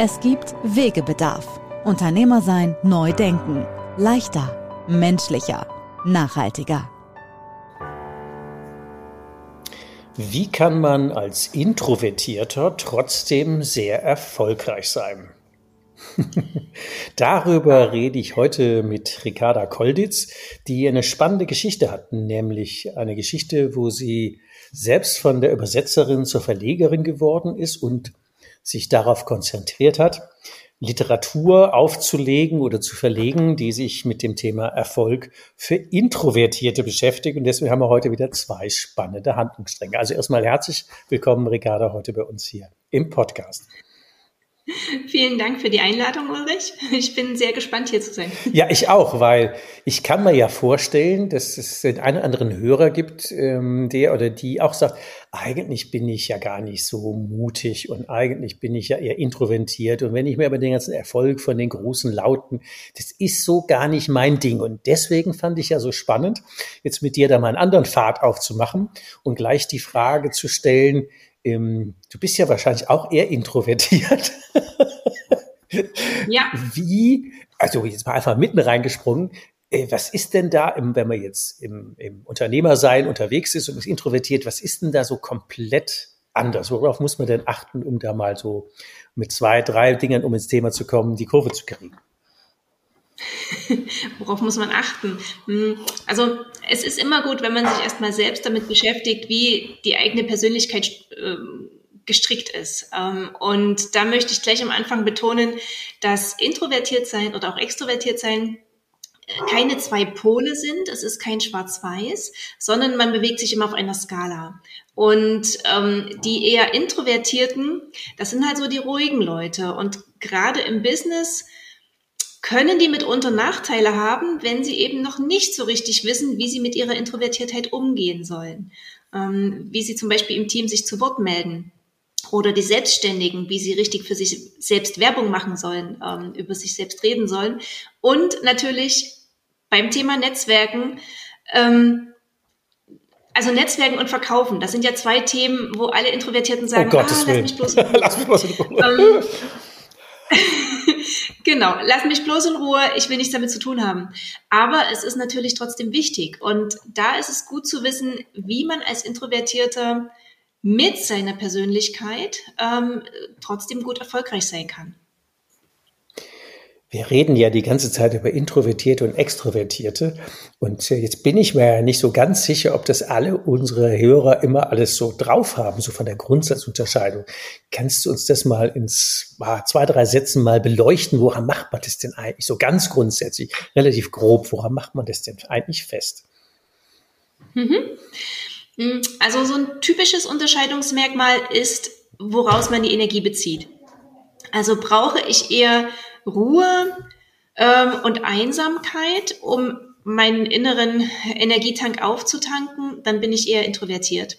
Es gibt Wegebedarf. Unternehmer sein, neu denken. Leichter, menschlicher, nachhaltiger. Wie kann man als Introvertierter trotzdem sehr erfolgreich sein? Darüber rede ich heute mit Ricarda Kolditz, die eine spannende Geschichte hat, nämlich eine Geschichte, wo sie selbst von der Übersetzerin zur Verlegerin geworden ist und sich darauf konzentriert hat, Literatur aufzulegen oder zu verlegen, die sich mit dem Thema Erfolg für Introvertierte beschäftigt. Und deswegen haben wir heute wieder zwei spannende Handlungsstränge. Also erstmal herzlich willkommen, Ricarda, heute bei uns hier im Podcast. Vielen Dank für die Einladung, Ulrich. Ich bin sehr gespannt, hier zu sein. Ja, ich auch, weil ich kann mir ja vorstellen, dass es den einen anderen Hörer gibt, ähm, der oder die auch sagt, eigentlich bin ich ja gar nicht so mutig und eigentlich bin ich ja eher introvertiert. Und wenn ich mir aber den ganzen Erfolg von den großen Lauten, das ist so gar nicht mein Ding. Und deswegen fand ich ja so spannend, jetzt mit dir da mal einen anderen Pfad aufzumachen und gleich die Frage zu stellen, ähm, du bist ja wahrscheinlich auch eher introvertiert. ja. Wie, also jetzt mal einfach mitten reingesprungen, äh, was ist denn da, wenn man jetzt im, im Unternehmersein unterwegs ist und ist introvertiert, was ist denn da so komplett anders? Worauf muss man denn achten, um da mal so mit zwei, drei Dingen, um ins Thema zu kommen, die Kurve zu kriegen? Worauf muss man achten? Hm, also es ist immer gut, wenn man sich erstmal selbst damit beschäftigt, wie die eigene Persönlichkeit ähm, gestrickt ist. Ähm, und da möchte ich gleich am Anfang betonen, dass introvertiert sein oder auch extrovertiert sein äh, keine zwei Pole sind, es ist kein Schwarz-Weiß, sondern man bewegt sich immer auf einer Skala. Und ähm, die eher Introvertierten, das sind halt so die ruhigen Leute. Und gerade im Business können die mitunter Nachteile haben, wenn sie eben noch nicht so richtig wissen, wie sie mit ihrer Introvertiertheit umgehen sollen. Ähm, wie sie zum Beispiel im Team sich zu Wort melden. Oder die Selbstständigen, wie sie richtig für sich selbst Werbung machen sollen, ähm, über sich selbst reden sollen. Und natürlich beim Thema Netzwerken, ähm, also Netzwerken und Verkaufen, das sind ja zwei Themen, wo alle Introvertierten sagen, oh Gottes ah, lass mich bloß. lass mich bloß. genau, lass mich bloß in Ruhe, ich will nichts damit zu tun haben. Aber es ist natürlich trotzdem wichtig. Und da ist es gut zu wissen, wie man als Introvertierter mit seiner Persönlichkeit ähm, trotzdem gut erfolgreich sein kann. Wir reden ja die ganze Zeit über Introvertierte und Extrovertierte. Und äh, jetzt bin ich mir ja nicht so ganz sicher, ob das alle unsere Hörer immer alles so drauf haben, so von der Grundsatzunterscheidung. Kannst du uns das mal ins zwei, drei Sätzen mal beleuchten? Woran macht man das denn eigentlich so ganz grundsätzlich, relativ grob? Woran macht man das denn eigentlich fest? Mhm. Hm, also so ein typisches Unterscheidungsmerkmal ist, woraus man die Energie bezieht. Also brauche ich eher Ruhe ähm, und Einsamkeit, um meinen inneren Energietank aufzutanken, dann bin ich eher introvertiert.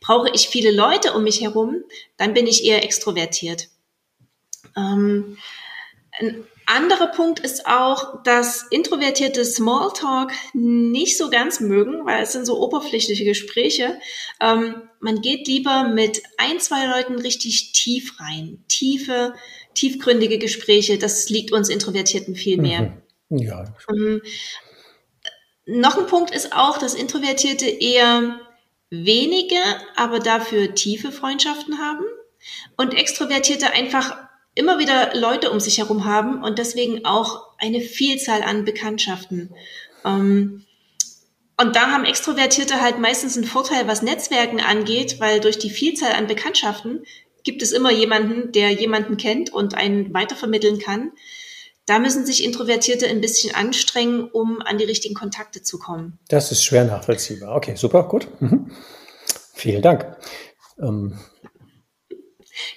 Brauche ich viele Leute um mich herum, dann bin ich eher extrovertiert. Ähm, ein anderer Punkt ist auch, dass introvertierte Smalltalk nicht so ganz mögen, weil es sind so oberflächliche Gespräche. Ähm, man geht lieber mit ein, zwei Leuten richtig tief rein. Tiefe, tiefgründige Gespräche, das liegt uns Introvertierten viel mehr. Mhm. Ja. Ähm, noch ein Punkt ist auch, dass Introvertierte eher wenige, aber dafür tiefe Freundschaften haben und Extrovertierte einfach immer wieder Leute um sich herum haben und deswegen auch eine Vielzahl an Bekanntschaften. Ähm, und da haben Extrovertierte halt meistens einen Vorteil, was Netzwerken angeht, weil durch die Vielzahl an Bekanntschaften gibt es immer jemanden, der jemanden kennt und einen weitervermitteln kann. Da müssen sich Introvertierte ein bisschen anstrengen, um an die richtigen Kontakte zu kommen. Das ist schwer nachvollziehbar. Okay, super, gut. Mhm. Vielen Dank. Ähm,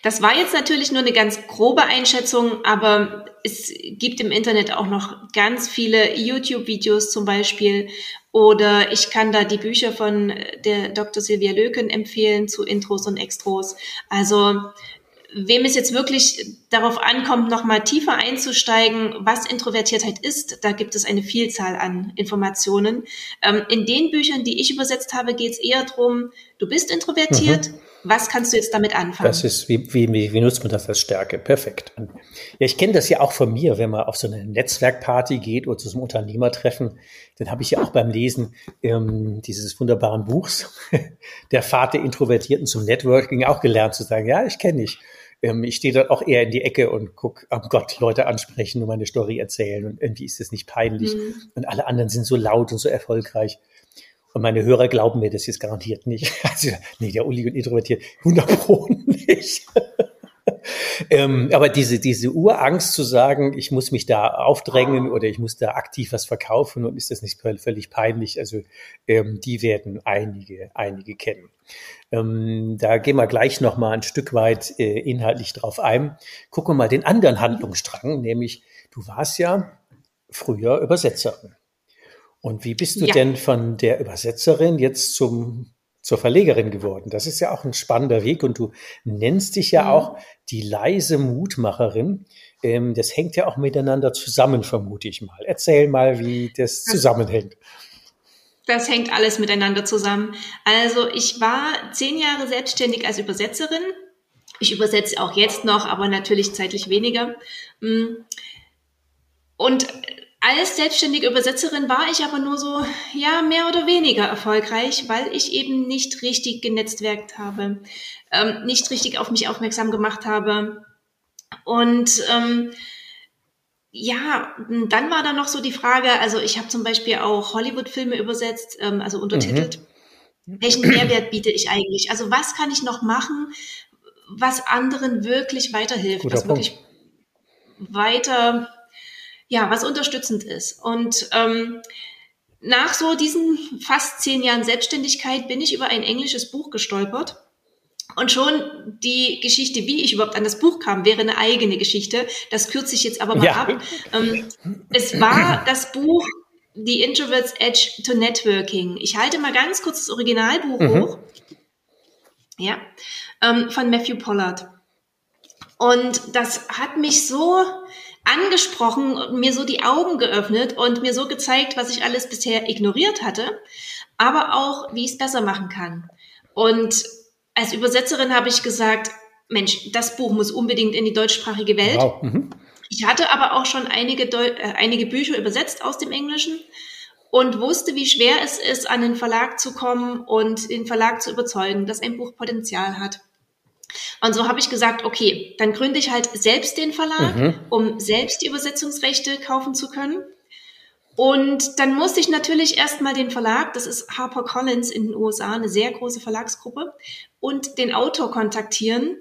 das war jetzt natürlich nur eine ganz grobe Einschätzung, aber es gibt im Internet auch noch ganz viele YouTube-Videos zum Beispiel. Oder ich kann da die Bücher von der Dr. Silvia Löken empfehlen zu Intros und Extros. Also wem es jetzt wirklich darauf ankommt, nochmal tiefer einzusteigen, was Introvertiertheit ist, da gibt es eine Vielzahl an Informationen. Ähm, in den Büchern, die ich übersetzt habe, geht es eher darum, du bist introvertiert. Mhm. Was kannst du jetzt damit anfangen? Das ist, wie, wie, wie nutzt man das als Stärke? Perfekt. Ja, ich kenne das ja auch von mir, wenn man auf so eine Netzwerkparty geht oder zu so einem Unternehmertreffen, dann habe ich ja auch beim Lesen ähm, dieses wunderbaren Buchs, Der Vater Introvertierten zum Networking, auch gelernt zu sagen, ja, ich kenne dich ähm, ich stehe dort auch eher in die Ecke und guck, oh Gott, Leute ansprechen und meine Story erzählen und irgendwie ist das nicht peinlich. Mhm. Und alle anderen sind so laut und so erfolgreich. Und meine Hörer glauben mir das jetzt garantiert nicht. Also, nee, der Uli und introvertiert 100 Pro nicht. ähm, aber diese, diese Urangst zu sagen, ich muss mich da aufdrängen oder ich muss da aktiv was verkaufen und ist das nicht völlig peinlich, also ähm, die werden einige, einige kennen. Ähm, da gehen wir gleich noch mal ein Stück weit äh, inhaltlich drauf ein. Gucken wir mal den anderen Handlungsstrang, nämlich du warst ja früher Übersetzerin. Und wie bist du ja. denn von der Übersetzerin jetzt zum zur Verlegerin geworden. Das ist ja auch ein spannender Weg und du nennst dich ja mhm. auch die leise Mutmacherin. Ähm, das hängt ja auch miteinander zusammen, vermute ich mal. Erzähl mal, wie das zusammenhängt. Das hängt alles miteinander zusammen. Also ich war zehn Jahre selbstständig als Übersetzerin. Ich übersetze auch jetzt noch, aber natürlich zeitlich weniger. Mm. Und als selbstständige Übersetzerin war ich aber nur so, ja, mehr oder weniger erfolgreich, weil ich eben nicht richtig genetzwerkt habe, ähm, nicht richtig auf mich aufmerksam gemacht habe. Und ähm, ja, dann war da noch so die Frage, also ich habe zum Beispiel auch Hollywood-Filme übersetzt, ähm, also untertitelt. Mhm. Welchen Mehrwert biete ich eigentlich? Also was kann ich noch machen, was anderen wirklich weiterhilft, Guter was Punkt. wirklich weiter ja, was unterstützend ist. Und ähm, nach so diesen fast zehn Jahren Selbstständigkeit bin ich über ein englisches Buch gestolpert. Und schon die Geschichte, wie ich überhaupt an das Buch kam, wäre eine eigene Geschichte. Das kürze ich jetzt aber mal ja. ab. Ähm, es war das Buch The Introvert's Edge to Networking. Ich halte mal ganz kurz das Originalbuch mhm. hoch. Ja, ähm, von Matthew Pollard. Und das hat mich so angesprochen, mir so die Augen geöffnet und mir so gezeigt, was ich alles bisher ignoriert hatte, aber auch, wie ich es besser machen kann. Und als Übersetzerin habe ich gesagt, Mensch, das Buch muss unbedingt in die deutschsprachige Welt. Wow. Mhm. Ich hatte aber auch schon einige, Deu äh, einige Bücher übersetzt aus dem Englischen und wusste, wie schwer es ist, an den Verlag zu kommen und den Verlag zu überzeugen, dass ein Buch Potenzial hat. Und so habe ich gesagt, okay, dann gründe ich halt selbst den Verlag, mhm. um selbst die Übersetzungsrechte kaufen zu können. Und dann musste ich natürlich erstmal den Verlag, das ist HarperCollins in den USA, eine sehr große Verlagsgruppe, und den Autor kontaktieren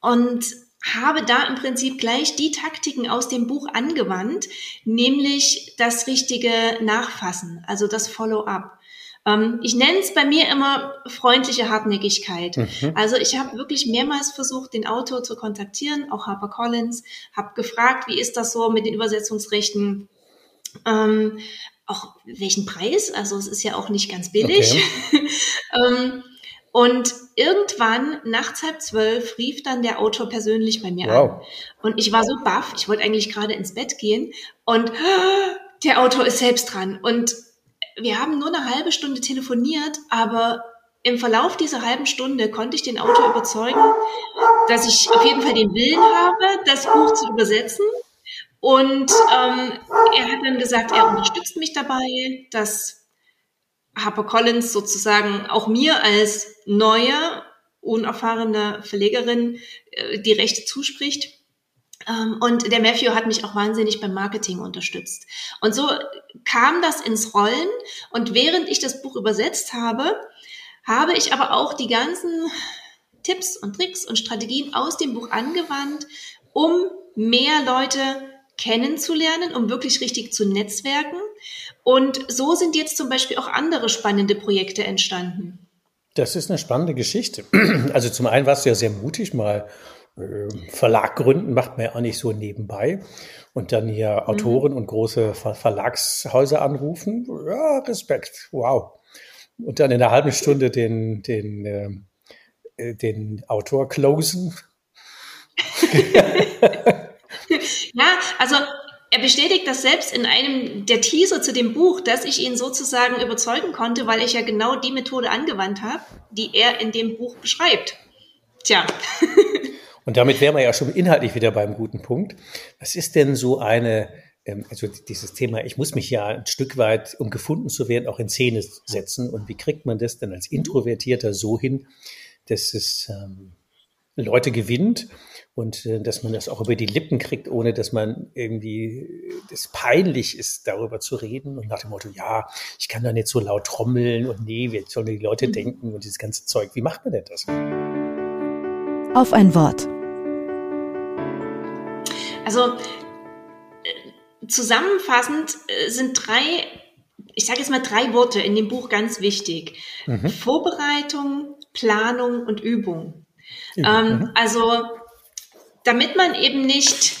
und habe da im Prinzip gleich die Taktiken aus dem Buch angewandt, nämlich das richtige Nachfassen, also das Follow-up. Ähm, ich nenne es bei mir immer freundliche Hartnäckigkeit. Mhm. Also ich habe wirklich mehrmals versucht, den Autor zu kontaktieren, auch HarperCollins, habe gefragt, wie ist das so mit den Übersetzungsrechten? Ähm, auch welchen Preis? Also es ist ja auch nicht ganz billig. Okay. ähm, und irgendwann, nachts halb zwölf, rief dann der Autor persönlich bei mir wow. an. Und ich war so baff, ich wollte eigentlich gerade ins Bett gehen und der Autor ist selbst dran. Und wir haben nur eine halbe Stunde telefoniert, aber im Verlauf dieser halben Stunde konnte ich den Autor überzeugen, dass ich auf jeden Fall den Willen habe, das Buch zu übersetzen. Und ähm, er hat dann gesagt, er unterstützt mich dabei, dass HarperCollins sozusagen auch mir als neue, unerfahrene Verlegerin äh, die Rechte zuspricht. Ähm, und der Matthew hat mich auch wahnsinnig beim Marketing unterstützt. Und so kam das ins Rollen. Und während ich das Buch übersetzt habe, habe ich aber auch die ganzen Tipps und Tricks und Strategien aus dem Buch angewandt, um mehr Leute kennenzulernen, um wirklich richtig zu netzwerken. Und so sind jetzt zum Beispiel auch andere spannende Projekte entstanden. Das ist eine spannende Geschichte. Also zum einen warst du ja sehr mutig, mal Verlag gründen macht man ja auch nicht so nebenbei. Und dann hier mhm. Autoren mhm. und große Verlagshäuser anrufen. Ja, Respekt. Wow. Und dann in einer halben Stunde den, den, ähm, äh, den Autor closen. ja, also er bestätigt das selbst in einem der Teaser zu dem Buch, dass ich ihn sozusagen überzeugen konnte, weil ich ja genau die Methode angewandt habe, die er in dem Buch beschreibt. Tja. Und damit wären wir ja schon inhaltlich wieder beim guten Punkt. Was ist denn so eine, ähm, also dieses Thema, ich muss mich ja ein Stück weit, um gefunden zu werden, auch in Szene setzen. Und wie kriegt man das denn als Introvertierter so hin, dass es ähm, Leute gewinnt und äh, dass man das auch über die Lippen kriegt, ohne dass man irgendwie das peinlich ist, darüber zu reden und nach dem Motto, ja, ich kann da nicht so laut trommeln und nee, wie sollen die Leute mhm. denken und dieses ganze Zeug. Wie macht man denn das? Auf ein Wort. Also äh, zusammenfassend äh, sind drei, ich sage jetzt mal drei Worte in dem Buch ganz wichtig. Mhm. Vorbereitung, Planung und Übung. Ähm, mhm. Also damit man eben nicht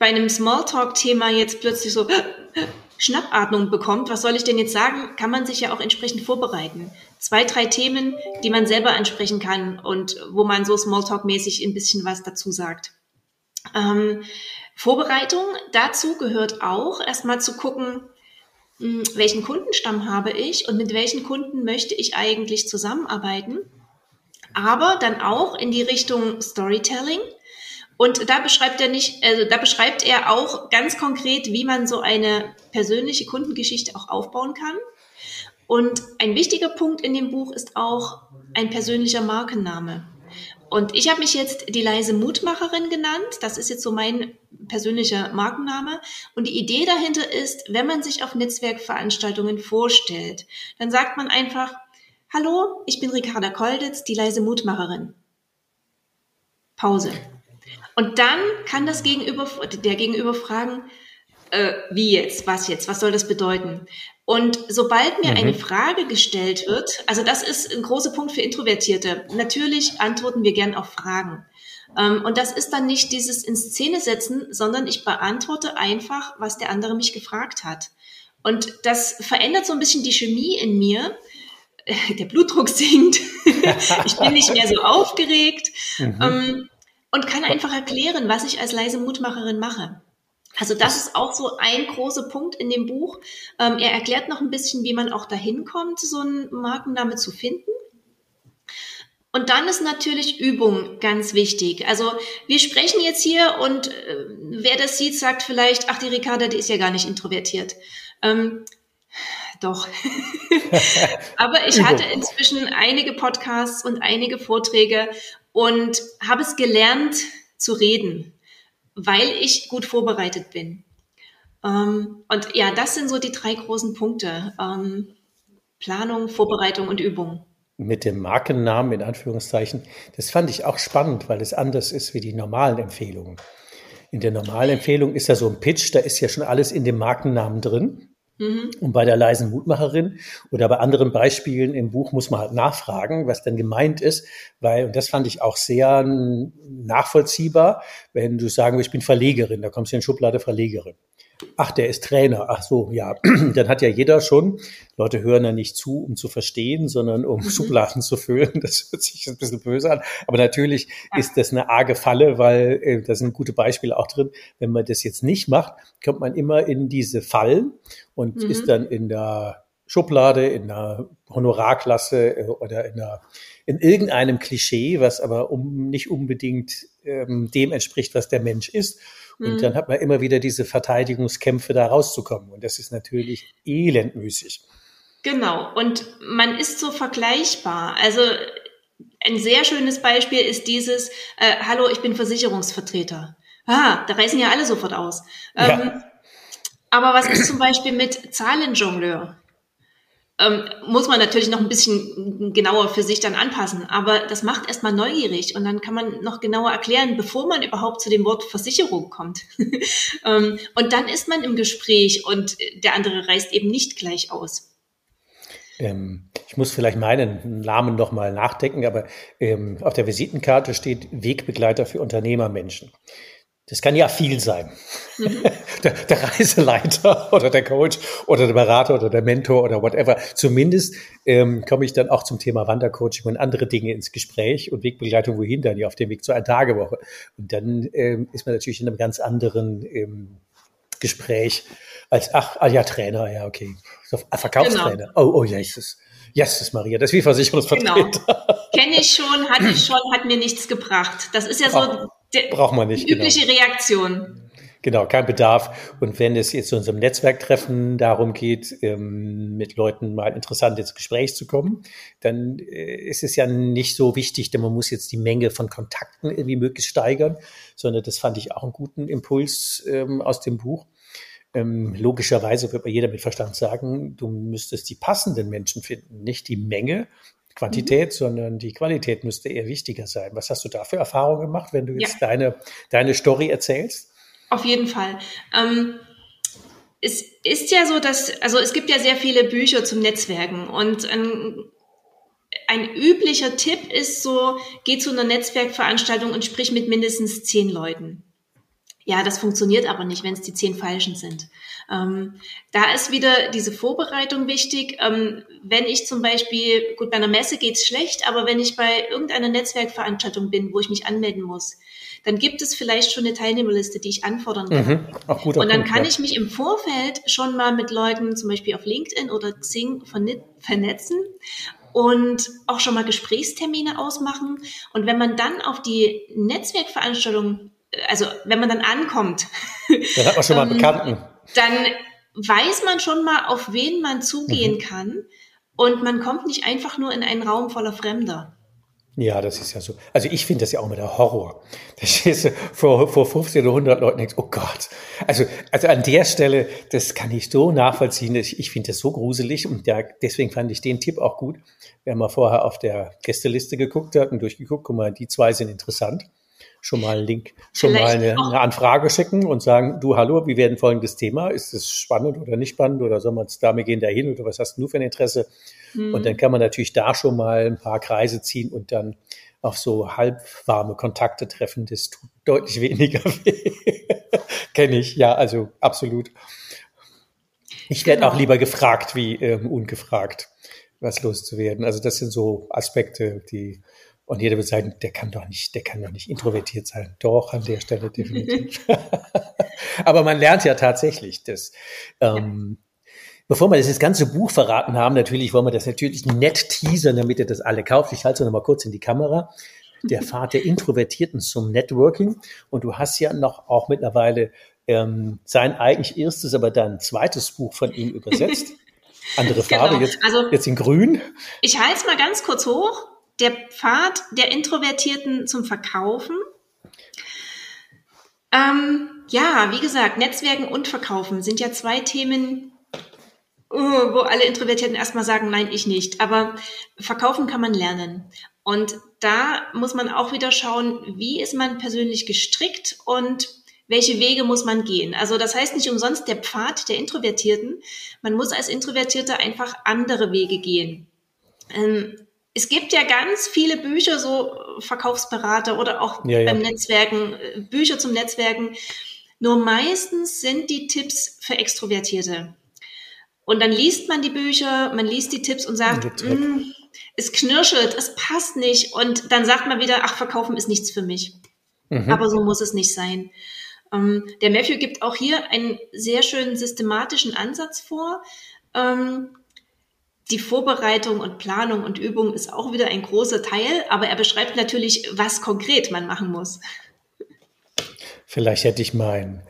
bei einem Smalltalk-Thema jetzt plötzlich so Schnappatmung bekommt, was soll ich denn jetzt sagen, kann man sich ja auch entsprechend vorbereiten. Zwei, drei Themen, die man selber ansprechen kann und wo man so Smalltalk-mäßig ein bisschen was dazu sagt. Ähm, Vorbereitung dazu gehört auch erstmal zu gucken, hm, welchen Kundenstamm habe ich und mit welchen Kunden möchte ich eigentlich zusammenarbeiten. Aber dann auch in die Richtung Storytelling. Und da beschreibt er nicht, also da beschreibt er auch ganz konkret, wie man so eine persönliche Kundengeschichte auch aufbauen kann. Und ein wichtiger Punkt in dem Buch ist auch ein persönlicher Markenname. Und ich habe mich jetzt die leise Mutmacherin genannt. Das ist jetzt so mein persönlicher Markenname. Und die Idee dahinter ist, wenn man sich auf Netzwerkveranstaltungen vorstellt, dann sagt man einfach, hallo, ich bin Ricarda Kolditz, die leise Mutmacherin. Pause. Und dann kann das Gegenüber, der Gegenüber fragen, äh, wie jetzt, was jetzt, was soll das bedeuten? Und sobald mir mhm. eine Frage gestellt wird, also das ist ein großer Punkt für Introvertierte. Natürlich antworten wir gern auf Fragen. Ähm, und das ist dann nicht dieses in Szene setzen, sondern ich beantworte einfach, was der andere mich gefragt hat. Und das verändert so ein bisschen die Chemie in mir. Der Blutdruck sinkt. ich bin nicht mehr so aufgeregt. Mhm. Ähm, und kann einfach erklären, was ich als leise Mutmacherin mache. Also das ist auch so ein großer Punkt in dem Buch. Ähm, er erklärt noch ein bisschen, wie man auch dahin kommt, so einen Markenname zu finden. Und dann ist natürlich Übung ganz wichtig. Also wir sprechen jetzt hier und äh, wer das sieht, sagt vielleicht, ach, die Ricarda, die ist ja gar nicht introvertiert. Ähm, doch. Aber ich hatte inzwischen einige Podcasts und einige Vorträge und habe es gelernt zu reden, weil ich gut vorbereitet bin. Ähm, und ja, das sind so die drei großen Punkte. Ähm, Planung, Vorbereitung und Übung. Mit dem Markennamen in Anführungszeichen, das fand ich auch spannend, weil es anders ist wie die normalen Empfehlungen. In der normalen Empfehlung ist ja so ein Pitch, da ist ja schon alles in dem Markennamen drin. Mhm. Und bei der leisen Mutmacherin oder bei anderen Beispielen im Buch muss man halt nachfragen, was denn gemeint ist, weil, und das fand ich auch sehr nachvollziehbar, wenn du sagen willst, ich bin Verlegerin, da kommst du in die Schublade Verlegerin. Ach, der ist Trainer. Ach so, ja. Dann hat ja jeder schon, Leute hören ja nicht zu, um zu verstehen, sondern um mhm. Schubladen zu füllen. Das hört sich ein bisschen böse an. Aber natürlich ja. ist das eine arge Falle, weil äh, da sind gute Beispiele auch drin. Wenn man das jetzt nicht macht, kommt man immer in diese Fallen und mhm. ist dann in der Schublade, in der Honorarklasse äh, oder in, der, in irgendeinem Klischee, was aber um, nicht unbedingt ähm, dem entspricht, was der Mensch ist. Und mhm. dann hat man immer wieder diese Verteidigungskämpfe, da rauszukommen. Und das ist natürlich elendmüßig. Genau. Und man ist so vergleichbar. Also ein sehr schönes Beispiel ist dieses, äh, hallo, ich bin Versicherungsvertreter. Ah, da reißen ja alle sofort aus. Ja. Ähm, aber was ist zum Beispiel mit Zahlenjongleur? Ähm, muss man natürlich noch ein bisschen genauer für sich dann anpassen. Aber das macht erstmal neugierig und dann kann man noch genauer erklären, bevor man überhaupt zu dem Wort Versicherung kommt. ähm, und dann ist man im Gespräch und der andere reißt eben nicht gleich aus. Ähm, ich muss vielleicht meinen Namen nochmal nachdenken, aber ähm, auf der Visitenkarte steht Wegbegleiter für Unternehmermenschen. Das kann ja viel sein. Mhm. Der, der, Reiseleiter oder der Coach oder der Berater oder der Mentor oder whatever. Zumindest ähm, komme ich dann auch zum Thema Wandercoaching und andere Dinge ins Gespräch und Wegbegleitung wohin dann ja auf dem Weg zur Tagewoche. Und dann ähm, ist man natürlich in einem ganz anderen ähm, Gespräch als ach, ah ja Trainer, ja okay, Verkaufstrainer. Genau. Oh, oh Jesus. Jesus Maria, das ist wie Versicherungsvertreter. Genau. Kenne ich schon, hatte ich schon, hat mir nichts gebracht. Das ist ja so Braucht man nicht. Die übliche genau. Reaktion. Genau, kein Bedarf. Und wenn es jetzt zu unserem Netzwerktreffen darum geht, ähm, mit Leuten mal interessant ins Gespräch zu kommen, dann äh, ist es ja nicht so wichtig, denn man muss jetzt die Menge von Kontakten irgendwie möglichst steigern, sondern das fand ich auch einen guten Impuls ähm, aus dem Buch. Ähm, logischerweise wird jeder mit Verstand sagen, du müsstest die passenden Menschen finden, nicht die Menge, Quantität, mhm. sondern die Qualität müsste eher wichtiger sein. Was hast du da für Erfahrungen gemacht, wenn du jetzt ja. deine, deine Story erzählst? Auf jeden Fall. Ähm, es ist ja so, dass, also es gibt ja sehr viele Bücher zum Netzwerken und ein, ein üblicher Tipp ist so, geh zu einer Netzwerkveranstaltung und sprich mit mindestens zehn Leuten. Ja, das funktioniert aber nicht, wenn es die zehn Falschen sind. Ähm, da ist wieder diese Vorbereitung wichtig. Ähm, wenn ich zum Beispiel, gut, bei einer Messe geht's schlecht, aber wenn ich bei irgendeiner Netzwerkveranstaltung bin, wo ich mich anmelden muss, dann gibt es vielleicht schon eine Teilnehmerliste, die ich anfordern kann. Mhm. Auch gut, auch und dann gut, kann ja. ich mich im Vorfeld schon mal mit Leuten, zum Beispiel auf LinkedIn oder Xing, vernetzen und auch schon mal Gesprächstermine ausmachen. Und wenn man dann auf die Netzwerkveranstaltung also wenn man dann ankommt, dann hat man schon mal einen ähm, Bekannten. Dann weiß man schon mal, auf wen man zugehen mhm. kann und man kommt nicht einfach nur in einen Raum voller Fremder. Ja, das ist ja so. Also ich finde das ja auch mit der Horror. Da stehst du vor, vor 15 oder 100 Leuten und denkst, oh Gott. Also, also an der Stelle, das kann ich so nachvollziehen. Ich, ich finde das so gruselig und ja, deswegen fand ich den Tipp auch gut. Wenn man vorher auf der Gästeliste geguckt hat und durchgeguckt, guck mal, die zwei sind interessant schon mal einen Link, schon Vielleicht mal eine, eine, Anfrage schicken und sagen, du, hallo, wie werden folgendes Thema? Ist es spannend oder nicht spannend oder soll man es damit gehen dahin oder was hast du für ein Interesse? Mhm. Und dann kann man natürlich da schon mal ein paar Kreise ziehen und dann auf so halbwarme Kontakte treffen. Das tut deutlich weniger weh. Kenne ich, ja, also absolut. Ich werde genau. auch lieber gefragt wie ähm, ungefragt, was loszuwerden. Also das sind so Aspekte, die und jeder wird sagen, der kann doch nicht, der kann doch nicht introvertiert sein. Doch, an der Stelle definitiv. Aber man lernt ja tatsächlich, dass, ähm, Bevor wir das ganze Buch verraten haben, natürlich wollen wir das natürlich nett teasern, damit ihr das alle kauft. Ich halte es noch mal kurz in die Kamera. Der Pfad der Introvertierten zum Networking. Und du hast ja noch auch mittlerweile ähm, sein eigentlich erstes, aber dann zweites Buch von ihm übersetzt. Andere Farbe, genau. jetzt, also, jetzt in grün. Ich halte es mal ganz kurz hoch der Pfad der Introvertierten zum Verkaufen. Ähm, ja, wie gesagt, Netzwerken und Verkaufen sind ja zwei Themen, uh, wo alle Introvertierten erstmal sagen, nein, ich nicht. Aber verkaufen kann man lernen. Und da muss man auch wieder schauen, wie ist man persönlich gestrickt und welche Wege muss man gehen. Also das heißt nicht umsonst der Pfad der Introvertierten. Man muss als Introvertierter einfach andere Wege gehen. Ähm, es gibt ja ganz viele Bücher, so Verkaufsberater oder auch ja, ja. beim Netzwerken, äh, Bücher zum Netzwerken. Nur meistens sind die Tipps für Extrovertierte. Und dann liest man die Bücher, man liest die Tipps und sagt, mm, es knirschelt, es passt nicht. Und dann sagt man wieder, ach, verkaufen ist nichts für mich. Mhm. Aber so muss es nicht sein. Ähm, der Matthew gibt auch hier einen sehr schönen systematischen Ansatz vor. Ähm, die Vorbereitung und Planung und Übung ist auch wieder ein großer Teil, aber er beschreibt natürlich, was konkret man machen muss. Vielleicht hätte ich mein,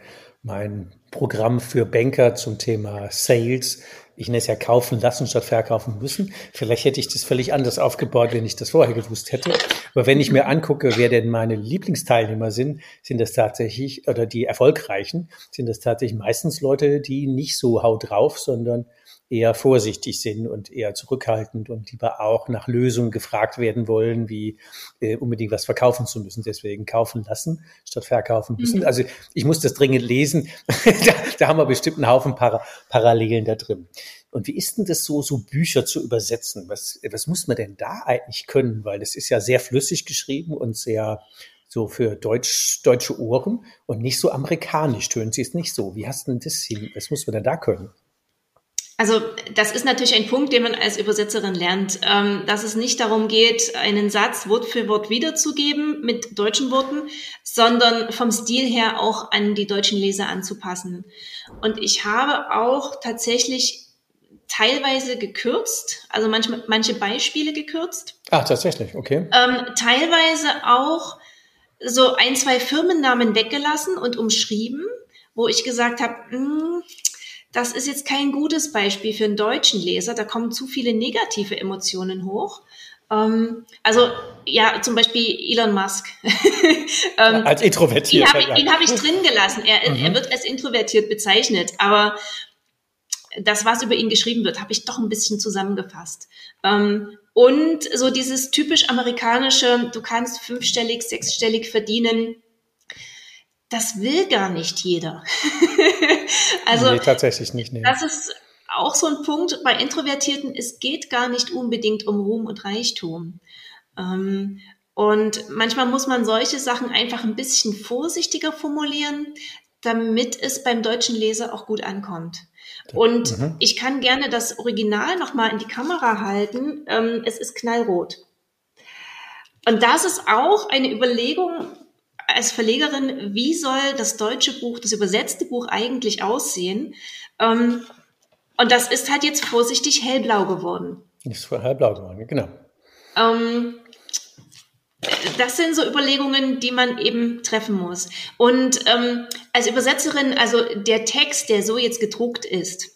mein Programm für Banker zum Thema Sales, ich nenne es ja kaufen lassen statt verkaufen müssen. Vielleicht hätte ich das völlig anders aufgebaut, wenn ich das vorher gewusst hätte. Aber wenn ich mir angucke, wer denn meine Lieblingsteilnehmer sind, sind das tatsächlich, oder die erfolgreichen, sind das tatsächlich meistens Leute, die nicht so haut drauf, sondern eher vorsichtig sind und eher zurückhaltend und lieber auch nach Lösungen gefragt werden wollen, wie äh, unbedingt was verkaufen zu müssen. Deswegen kaufen lassen statt verkaufen müssen. Mhm. Also ich muss das dringend lesen. da, da, haben wir bestimmt einen Haufen Para Parallelen da drin. Und wie ist denn das so, so Bücher zu übersetzen? Was, was muss man denn da eigentlich können? Weil das ist ja sehr flüssig geschrieben und sehr so für Deutsch, deutsche Ohren und nicht so amerikanisch. Tönen Sie es nicht so. Wie hast du denn das hin? Was muss man denn da können? Also das ist natürlich ein Punkt, den man als Übersetzerin lernt, ähm, dass es nicht darum geht, einen Satz Wort für Wort wiederzugeben mit deutschen Worten, sondern vom Stil her auch an die deutschen Leser anzupassen. Und ich habe auch tatsächlich teilweise gekürzt, also manchmal, manche Beispiele gekürzt. Ah, tatsächlich, okay. Ähm, teilweise auch so ein, zwei Firmennamen weggelassen und umschrieben, wo ich gesagt habe, hm, das ist jetzt kein gutes Beispiel für einen deutschen Leser. Da kommen zu viele negative Emotionen hoch. Ähm, also ja, zum Beispiel Elon Musk. ähm, als introvertiert. Ihn habe ich, hab ich drin gelassen. Er, mhm. er wird als introvertiert bezeichnet, aber das, was über ihn geschrieben wird, habe ich doch ein bisschen zusammengefasst. Ähm, und so dieses typisch amerikanische, du kannst fünfstellig, sechsstellig verdienen, das will gar nicht jeder. also nee, tatsächlich nicht. Nee. Das ist auch so ein Punkt bei Introvertierten. Es geht gar nicht unbedingt um Ruhm und Reichtum. Ähm, und manchmal muss man solche Sachen einfach ein bisschen vorsichtiger formulieren, damit es beim deutschen Leser auch gut ankommt. Und mhm. ich kann gerne das Original nochmal in die Kamera halten. Ähm, es ist knallrot. Und das ist auch eine Überlegung, als Verlegerin, wie soll das deutsche Buch, das übersetzte Buch eigentlich aussehen? Ähm, und das ist halt jetzt vorsichtig hellblau geworden. Ist hellblau geworden, genau. Ähm, das sind so Überlegungen, die man eben treffen muss. Und ähm, als Übersetzerin, also der Text, der so jetzt gedruckt ist,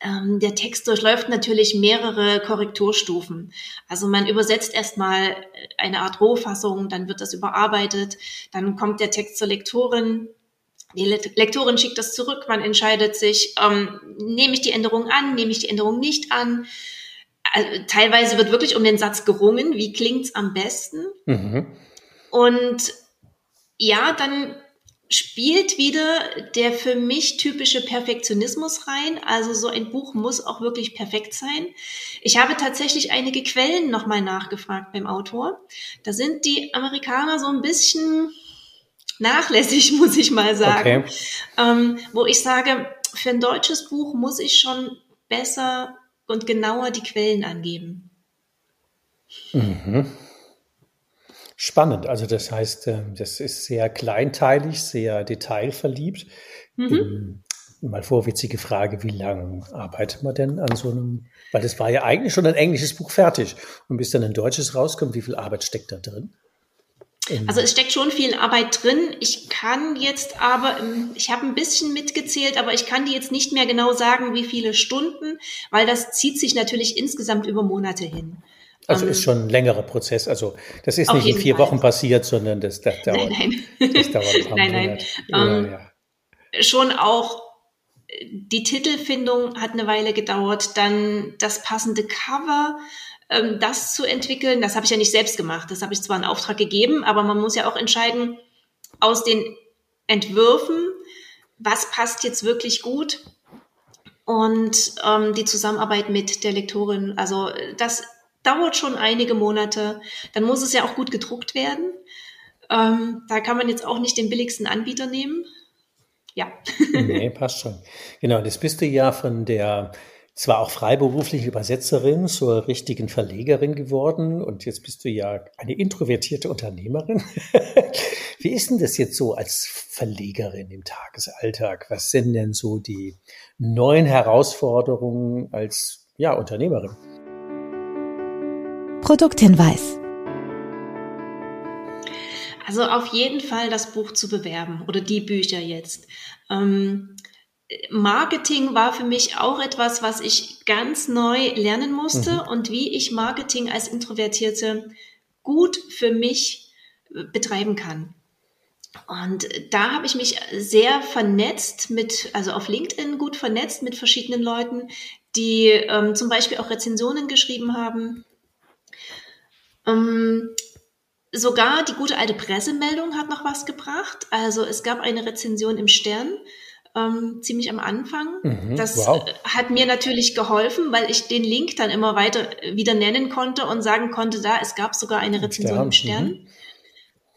ähm, der Text durchläuft natürlich mehrere Korrekturstufen. Also man übersetzt erstmal eine Art Rohfassung, dann wird das überarbeitet, dann kommt der Text zur Lektorin. Die Lektorin schickt das zurück, man entscheidet sich, ähm, nehme ich die Änderung an, nehme ich die Änderung nicht an. Also, teilweise wird wirklich um den Satz gerungen, wie klingt's am besten. Mhm. Und ja, dann spielt wieder der für mich typische Perfektionismus rein. Also so ein Buch muss auch wirklich perfekt sein. Ich habe tatsächlich einige Quellen nochmal nachgefragt beim Autor. Da sind die Amerikaner so ein bisschen nachlässig, muss ich mal sagen. Okay. Ähm, wo ich sage, für ein deutsches Buch muss ich schon besser und genauer die Quellen angeben. Mhm. Spannend. Also das heißt, ähm, das ist sehr kleinteilig, sehr detailverliebt. Mhm. Ähm, mal vorwitzige Frage, wie lange arbeitet man denn an so einem, weil das war ja eigentlich schon ein englisches Buch fertig. Und bis dann ein deutsches rauskommt, wie viel Arbeit steckt da drin? Also es steckt schon viel Arbeit drin. Ich kann jetzt aber, ähm, ich habe ein bisschen mitgezählt, aber ich kann dir jetzt nicht mehr genau sagen, wie viele Stunden, weil das zieht sich natürlich insgesamt über Monate hin. Also um, ist ähm, schon ein längerer Prozess. Also das ist nicht in vier Fall. Wochen passiert, sondern das, das dauert. Nein, nein. Das dauert ein paar nein, nein. Um, ähm, ja. Schon auch die Titelfindung hat eine Weile gedauert, dann das passende Cover, ähm, das zu entwickeln. Das habe ich ja nicht selbst gemacht. Das habe ich zwar in Auftrag gegeben, aber man muss ja auch entscheiden aus den Entwürfen, was passt jetzt wirklich gut und ähm, die Zusammenarbeit mit der Lektorin. Also das dauert schon einige Monate. Dann muss es ja auch gut gedruckt werden. Ähm, da kann man jetzt auch nicht den billigsten Anbieter nehmen. Ja. nee, passt schon. Genau, das bist du ja von der zwar auch freiberufliche Übersetzerin zur richtigen Verlegerin geworden und jetzt bist du ja eine introvertierte Unternehmerin. Wie ist denn das jetzt so als Verlegerin im Tagesalltag? Was sind denn so die neuen Herausforderungen als ja, Unternehmerin? Produkthinweis. Also auf jeden Fall das Buch zu bewerben oder die Bücher jetzt. Ähm, Marketing war für mich auch etwas, was ich ganz neu lernen musste mhm. und wie ich Marketing als Introvertierte gut für mich äh, betreiben kann. Und da habe ich mich sehr vernetzt mit, also auf LinkedIn gut vernetzt mit verschiedenen Leuten, die ähm, zum Beispiel auch Rezensionen geschrieben haben. Ähm, sogar die gute alte Pressemeldung hat noch was gebracht. Also es gab eine Rezension im Stern, ähm, ziemlich am Anfang. Mhm, das wow. hat mir natürlich geholfen, weil ich den Link dann immer weiter wieder nennen konnte und sagen konnte, da, es gab sogar eine Rezension im Stern. Im Stern. Mhm.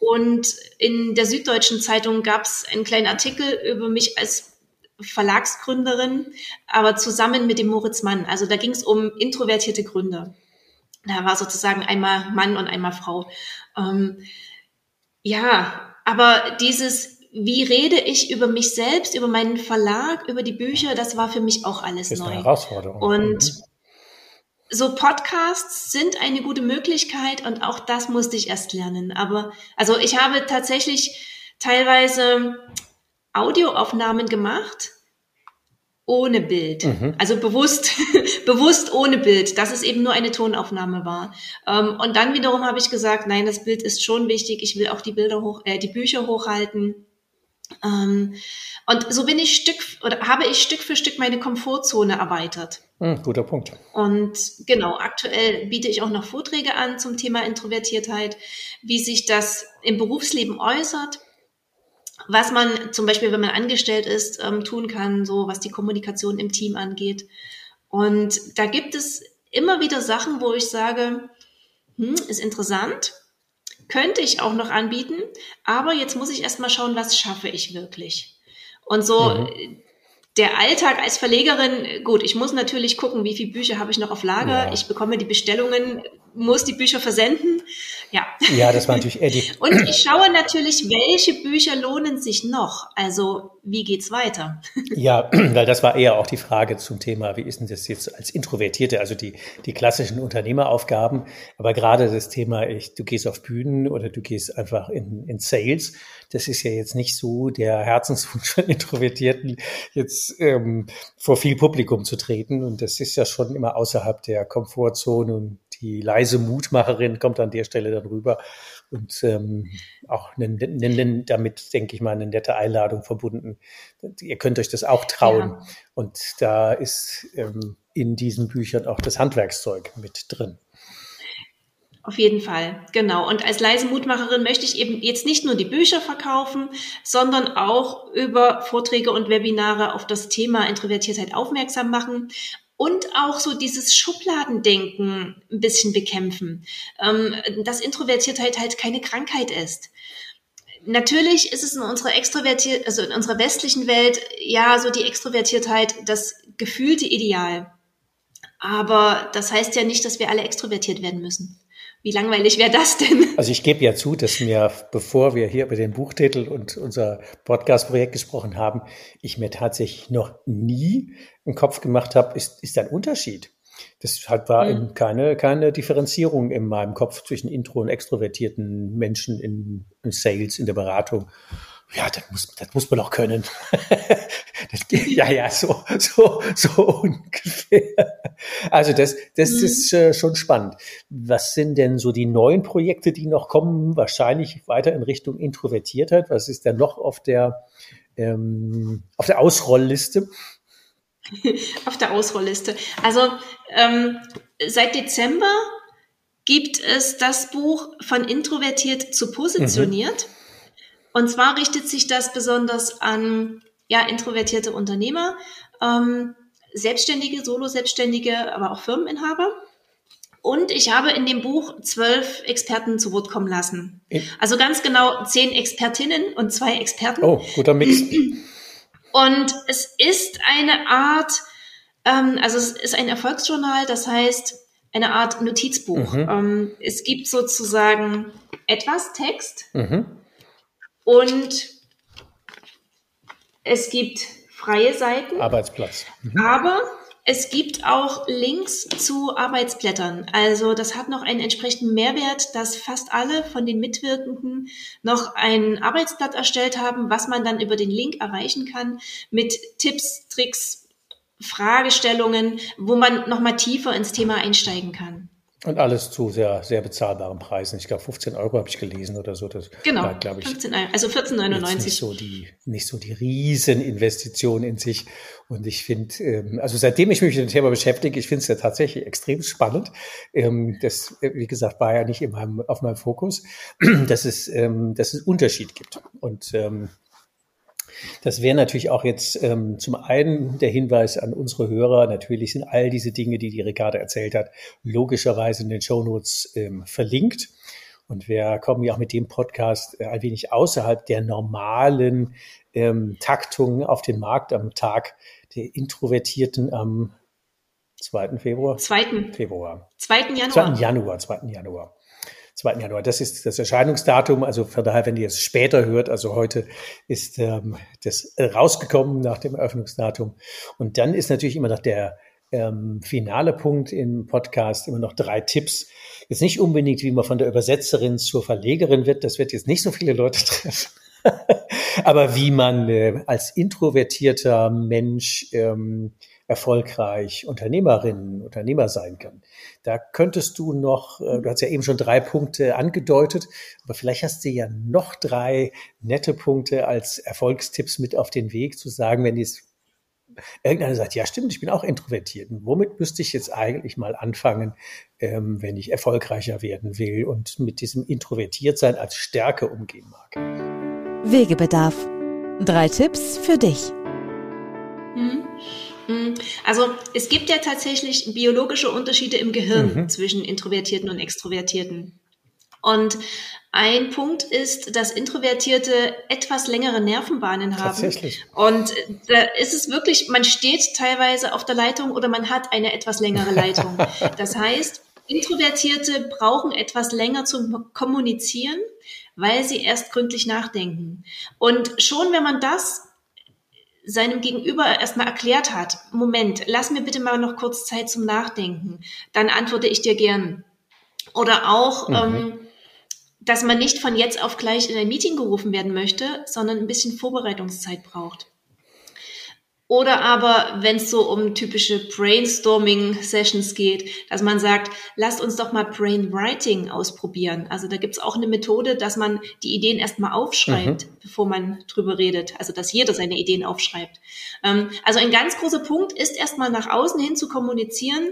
Und in der Süddeutschen Zeitung gab es einen kleinen Artikel über mich als Verlagsgründerin, aber zusammen mit dem Moritz Mann. Also da ging es um introvertierte Gründer. Da war sozusagen einmal Mann und einmal Frau. Ähm, ja, aber dieses, wie rede ich über mich selbst, über meinen Verlag, über die Bücher, das war für mich auch alles ist neu. Eine Herausforderung. Und mhm. so Podcasts sind eine gute Möglichkeit und auch das musste ich erst lernen. Aber also ich habe tatsächlich teilweise Audioaufnahmen gemacht ohne Bild. Mhm. Also bewusst, bewusst ohne Bild, dass es eben nur eine Tonaufnahme war. Ähm, und dann wiederum habe ich gesagt, nein, das Bild ist schon wichtig. Ich will auch die Bilder hoch, äh, die Bücher hochhalten. Ähm, und so bin ich Stück oder habe ich Stück für Stück meine Komfortzone erweitert. Mhm, guter Punkt. Und genau, aktuell biete ich auch noch Vorträge an zum Thema Introvertiertheit, wie sich das im Berufsleben äußert was man zum Beispiel, wenn man angestellt ist, ähm, tun kann, so was die Kommunikation im Team angeht. Und da gibt es immer wieder Sachen, wo ich sage, hm, ist interessant, könnte ich auch noch anbieten, aber jetzt muss ich erstmal schauen, was schaffe ich wirklich. Und so mhm. der Alltag als Verlegerin, gut, ich muss natürlich gucken, wie viele Bücher habe ich noch auf Lager. Ja. Ich bekomme die Bestellungen muss die Bücher versenden. Ja. Ja, das war natürlich Eddie. Und ich schaue natürlich, welche Bücher lohnen sich noch. Also, wie geht's weiter? Ja, weil das war eher auch die Frage zum Thema, wie ist denn das jetzt als Introvertierte, also die, die klassischen Unternehmeraufgaben. Aber gerade das Thema, ich, du gehst auf Bühnen oder du gehst einfach in, in Sales. Das ist ja jetzt nicht so der Herzenswunsch von Introvertierten, jetzt ähm, vor viel Publikum zu treten. Und das ist ja schon immer außerhalb der Komfortzone und die leise Mutmacherin kommt an der Stelle dann rüber und ähm, auch ne, ne, damit, denke ich mal, eine nette Einladung verbunden. Ihr könnt euch das auch trauen. Ja. Und da ist ähm, in diesen Büchern auch das Handwerkszeug mit drin. Auf jeden Fall, genau. Und als leise Mutmacherin möchte ich eben jetzt nicht nur die Bücher verkaufen, sondern auch über Vorträge und Webinare auf das Thema Introvertiertheit aufmerksam machen und auch so dieses Schubladendenken ein bisschen bekämpfen, ähm, dass Introvertiertheit halt keine Krankheit ist. Natürlich ist es in unserer extrovertiert, also in unserer westlichen Welt ja so die Extrovertiertheit das gefühlte Ideal. Aber das heißt ja nicht, dass wir alle extrovertiert werden müssen. Wie langweilig wäre das denn? Also ich gebe ja zu, dass mir, bevor wir hier über den Buchtitel und unser Podcast-Projekt gesprochen haben, ich mir tatsächlich noch nie im Kopf gemacht habe, ist, ist ein Unterschied. Deshalb war mhm. eben keine, keine Differenzierung in meinem Kopf zwischen intro- und extrovertierten Menschen in, in Sales, in der Beratung ja, das muss, das muss man doch können. das, ja, ja, so, so, so ungefähr. Also das, das mhm. ist äh, schon spannend. Was sind denn so die neuen Projekte, die noch kommen? Wahrscheinlich weiter in Richtung Introvertiertheit. Was ist denn noch auf der, ähm, auf der Ausrollliste? auf der Ausrollliste. Also ähm, seit Dezember gibt es das Buch von introvertiert zu positioniert. Mhm. Und zwar richtet sich das besonders an ja, introvertierte Unternehmer, ähm, Selbstständige, Solo-Selbstständige, aber auch Firmeninhaber. Und ich habe in dem Buch zwölf Experten zu Wort kommen lassen. Also ganz genau zehn Expertinnen und zwei Experten. Oh, guter Mix. Und es ist eine Art, ähm, also es ist ein Erfolgsjournal, das heißt eine Art Notizbuch. Mhm. Ähm, es gibt sozusagen etwas Text. Mhm und es gibt freie Seiten. Arbeitsplatz. Mhm. Aber es gibt auch Links zu Arbeitsblättern. Also das hat noch einen entsprechenden Mehrwert, dass fast alle von den Mitwirkenden noch ein Arbeitsblatt erstellt haben, was man dann über den Link erreichen kann mit Tipps, Tricks, Fragestellungen, wo man noch mal tiefer ins Thema einsteigen kann. Und alles zu sehr, sehr bezahlbaren Preisen. Ich glaube, 15 Euro habe ich gelesen oder so. Das genau, war, glaube ich, 15, also 14,99. Nicht so die, nicht so die Rieseninvestition in sich. Und ich finde, ähm, also seitdem ich mich mit dem Thema beschäftige, ich finde es ja tatsächlich extrem spannend. Ähm, das, wie gesagt, war ja nicht in meinem, auf meinem Fokus, dass es, ähm, dass es Unterschied gibt. Und ähm, das wäre natürlich auch jetzt ähm, zum einen der Hinweis an unsere Hörer. Natürlich sind all diese Dinge, die die Ricarda erzählt hat, logischerweise in den Shownotes ähm, verlinkt. Und wir kommen ja auch mit dem Podcast äh, ein wenig außerhalb der normalen ähm, Taktung auf den Markt am Tag der Introvertierten am 2. Februar? 2. Februar. 2. Januar. 2. Januar, 2. Januar. 2. Januar. Das ist das Erscheinungsdatum. Also von daher, wenn ihr es später hört, also heute ist ähm, das rausgekommen nach dem Eröffnungsdatum. Und dann ist natürlich immer noch der ähm, finale Punkt im Podcast immer noch drei Tipps. Jetzt nicht unbedingt, wie man von der Übersetzerin zur Verlegerin wird. Das wird jetzt nicht so viele Leute treffen. Aber wie man äh, als introvertierter Mensch ähm, erfolgreich Unternehmerinnen, Unternehmer sein kann. Da könntest du noch, äh, du hast ja eben schon drei Punkte angedeutet, aber vielleicht hast du ja noch drei nette Punkte als Erfolgstipps mit auf den Weg zu sagen, wenn jetzt irgendeiner sagt, ja stimmt, ich bin auch introvertiert. Und womit müsste ich jetzt eigentlich mal anfangen, ähm, wenn ich erfolgreicher werden will und mit diesem Introvertiertsein als Stärke umgehen mag? Wegebedarf. Drei Tipps für dich. Hm, also es gibt ja tatsächlich biologische Unterschiede im Gehirn mhm. zwischen Introvertierten und Extrovertierten. Und ein Punkt ist, dass Introvertierte etwas längere Nervenbahnen haben. Tatsächlich. Und da ist es wirklich, man steht teilweise auf der Leitung oder man hat eine etwas längere Leitung. Das heißt, Introvertierte brauchen etwas länger zum Kommunizieren, weil sie erst gründlich nachdenken. Und schon wenn man das seinem Gegenüber erstmal erklärt hat, Moment, lass mir bitte mal noch kurz Zeit zum Nachdenken, dann antworte ich dir gern. Oder auch, mhm. ähm, dass man nicht von jetzt auf gleich in ein Meeting gerufen werden möchte, sondern ein bisschen Vorbereitungszeit braucht. Oder aber, wenn es so um typische Brainstorming-Sessions geht, dass man sagt, lasst uns doch mal Brainwriting ausprobieren. Also da gibt's auch eine Methode, dass man die Ideen erstmal aufschreibt, mhm. bevor man drüber redet. Also dass jeder seine Ideen aufschreibt. Ähm, also ein ganz großer Punkt ist erstmal nach außen hin zu kommunizieren.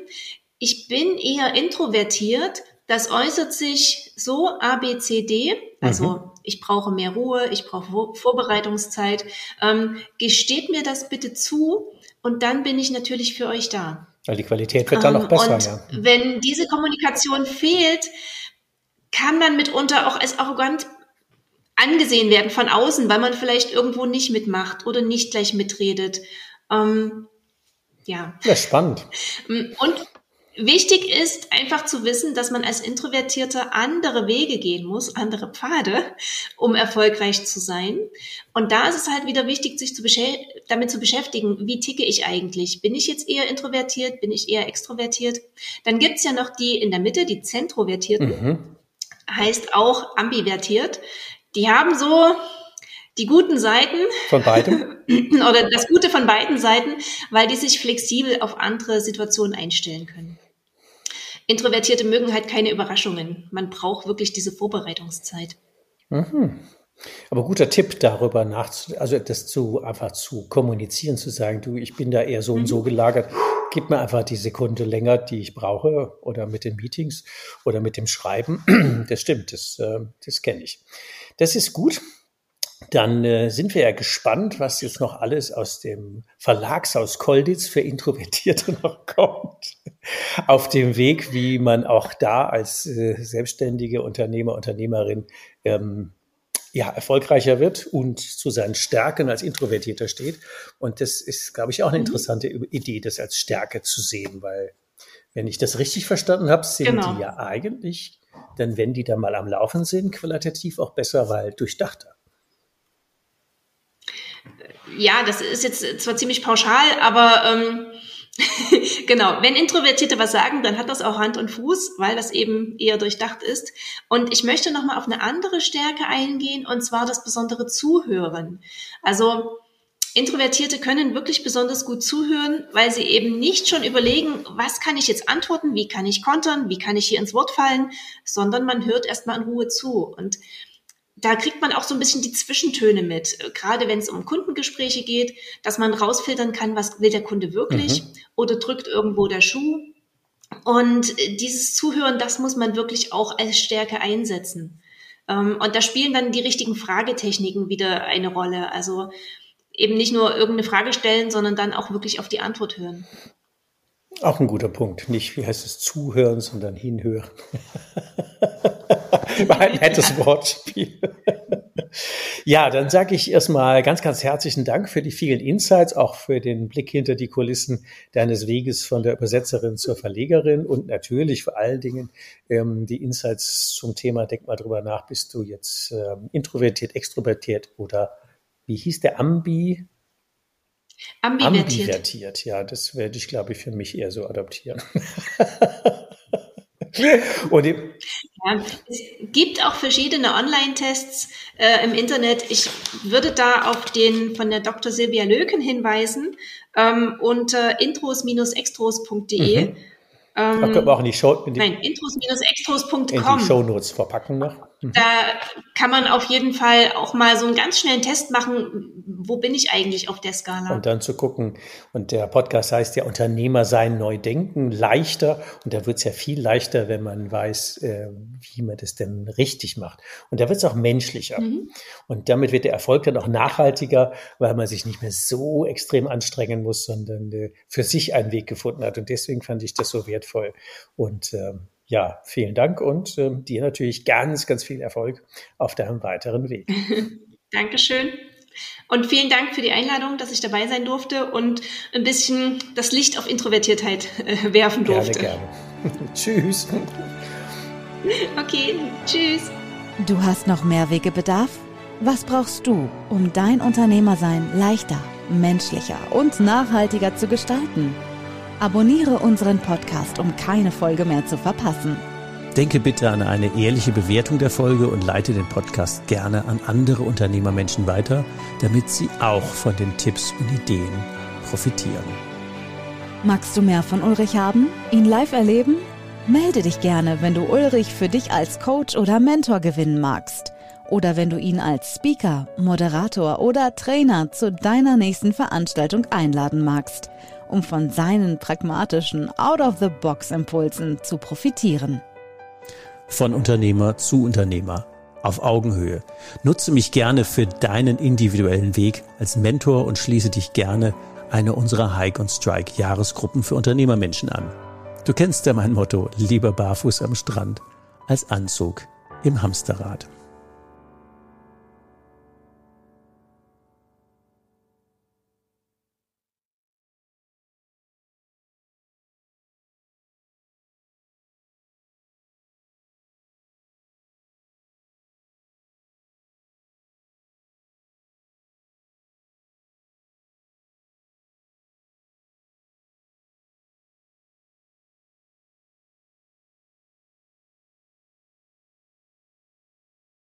Ich bin eher introvertiert. Das äußert sich so A, B, C, D. Also mhm ich brauche mehr Ruhe, ich brauche Vorbereitungszeit. Ähm, gesteht mir das bitte zu und dann bin ich natürlich für euch da. Weil die Qualität wird dann ähm, noch besser. Und ja. wenn diese Kommunikation fehlt, kann man mitunter auch als arrogant angesehen werden von außen, weil man vielleicht irgendwo nicht mitmacht oder nicht gleich mitredet. Ähm, ja. Ja, spannend. Und Wichtig ist einfach zu wissen, dass man als Introvertierter andere Wege gehen muss, andere Pfade, um erfolgreich zu sein. Und da ist es halt wieder wichtig, sich zu damit zu beschäftigen, wie ticke ich eigentlich? Bin ich jetzt eher introvertiert? Bin ich eher extrovertiert? Dann gibt's ja noch die in der Mitte, die Zentrovertierten, mhm. heißt auch ambivertiert. Die haben so die guten Seiten. Von beiden? Oder das Gute von beiden Seiten, weil die sich flexibel auf andere Situationen einstellen können. Introvertierte mögen halt keine Überraschungen. Man braucht wirklich diese Vorbereitungszeit. Mhm. Aber guter Tipp darüber nachzudenken, also das zu einfach zu kommunizieren, zu sagen, du, ich bin da eher so mhm. und so mhm. gelagert. Gib mir einfach die Sekunde länger, die ich brauche, oder mit den Meetings oder mit dem Schreiben. Das stimmt, das, äh, das kenne ich. Das ist gut. Dann äh, sind wir ja gespannt, was jetzt noch alles aus dem Verlagshaus Kolditz für Introvertierte noch kommt. Auf dem Weg, wie man auch da als äh, selbstständige Unternehmer, Unternehmerin ähm, ja, erfolgreicher wird und zu seinen Stärken als Introvertierter steht. Und das ist, glaube ich, auch eine mhm. interessante Idee, das als Stärke zu sehen, weil, wenn ich das richtig verstanden habe, sind genau. die ja eigentlich, dann wenn die da mal am Laufen sind, qualitativ auch besser, weil durchdachter ja, das ist jetzt zwar ziemlich pauschal, aber ähm, genau, wenn Introvertierte was sagen, dann hat das auch Hand und Fuß, weil das eben eher durchdacht ist. Und ich möchte nochmal auf eine andere Stärke eingehen, und zwar das besondere Zuhören. Also Introvertierte können wirklich besonders gut zuhören, weil sie eben nicht schon überlegen, was kann ich jetzt antworten, wie kann ich kontern, wie kann ich hier ins Wort fallen, sondern man hört erstmal in Ruhe zu. Und da kriegt man auch so ein bisschen die Zwischentöne mit, gerade wenn es um Kundengespräche geht, dass man rausfiltern kann, was will der Kunde wirklich mhm. oder drückt irgendwo der Schuh. Und dieses Zuhören, das muss man wirklich auch als Stärke einsetzen. Ähm, und da spielen dann die richtigen Fragetechniken wieder eine Rolle. Also eben nicht nur irgendeine Frage stellen, sondern dann auch wirklich auf die Antwort hören. Auch ein guter Punkt. Nicht, wie heißt es, zuhören, sondern hinhören. ein nettes Wortspiel. ja, dann sage ich erstmal ganz, ganz herzlichen Dank für die vielen Insights, auch für den Blick hinter die Kulissen deines Weges von der Übersetzerin zur Verlegerin und natürlich vor allen Dingen ähm, die Insights zum Thema, denk mal drüber nach, bist du jetzt ähm, introvertiert, extrovertiert oder wie hieß der Ambi? Ambivertiert. Ambivertiert, ja, das werde ich, glaube ich, für mich eher so adoptieren. Und ja, es gibt auch verschiedene Online-Tests äh, im Internet. Ich würde da auf den von der Dr. Silvia Löken hinweisen ähm, unter intros-extros.de. Mhm. Ähm, können wir auch in die Show, in die, nein, intros-extros.com. In die Shownotes verpacken noch. Mhm. Da kann man auf jeden Fall auch mal so einen ganz schnellen Test machen, wo bin ich eigentlich auf der Skala? Und dann zu gucken, und der Podcast heißt ja Unternehmer sein, neu denken, leichter. Und da wird es ja viel leichter, wenn man weiß, äh, wie man das denn richtig macht. Und da wird es auch menschlicher. Mhm. Und damit wird der Erfolg dann auch nachhaltiger, weil man sich nicht mehr so extrem anstrengen muss, sondern äh, für sich einen Weg gefunden hat. Und deswegen fand ich das so wertvoll. Und ähm, ja, vielen Dank und äh, dir natürlich ganz, ganz viel Erfolg auf deinem weiteren Weg. Dankeschön. Und vielen Dank für die Einladung, dass ich dabei sein durfte und ein bisschen das Licht auf Introvertiertheit äh, werfen durfte. Gerne, gerne. tschüss. Okay, tschüss. Du hast noch mehr Wegebedarf? Was brauchst du, um dein Unternehmersein leichter, menschlicher und nachhaltiger zu gestalten? Abonniere unseren Podcast, um keine Folge mehr zu verpassen. Denke bitte an eine ehrliche Bewertung der Folge und leite den Podcast gerne an andere Unternehmermenschen weiter, damit sie auch von den Tipps und Ideen profitieren. Magst du mehr von Ulrich haben? Ihn live erleben? Melde dich gerne, wenn du Ulrich für dich als Coach oder Mentor gewinnen magst. Oder wenn du ihn als Speaker, Moderator oder Trainer zu deiner nächsten Veranstaltung einladen magst um von seinen pragmatischen Out-of-the-Box-Impulsen zu profitieren. Von Unternehmer zu Unternehmer auf Augenhöhe. Nutze mich gerne für deinen individuellen Weg als Mentor und schließe dich gerne eine unserer Hike und Strike Jahresgruppen für Unternehmermenschen an. Du kennst ja mein Motto, lieber barfuß am Strand als Anzug im Hamsterrad.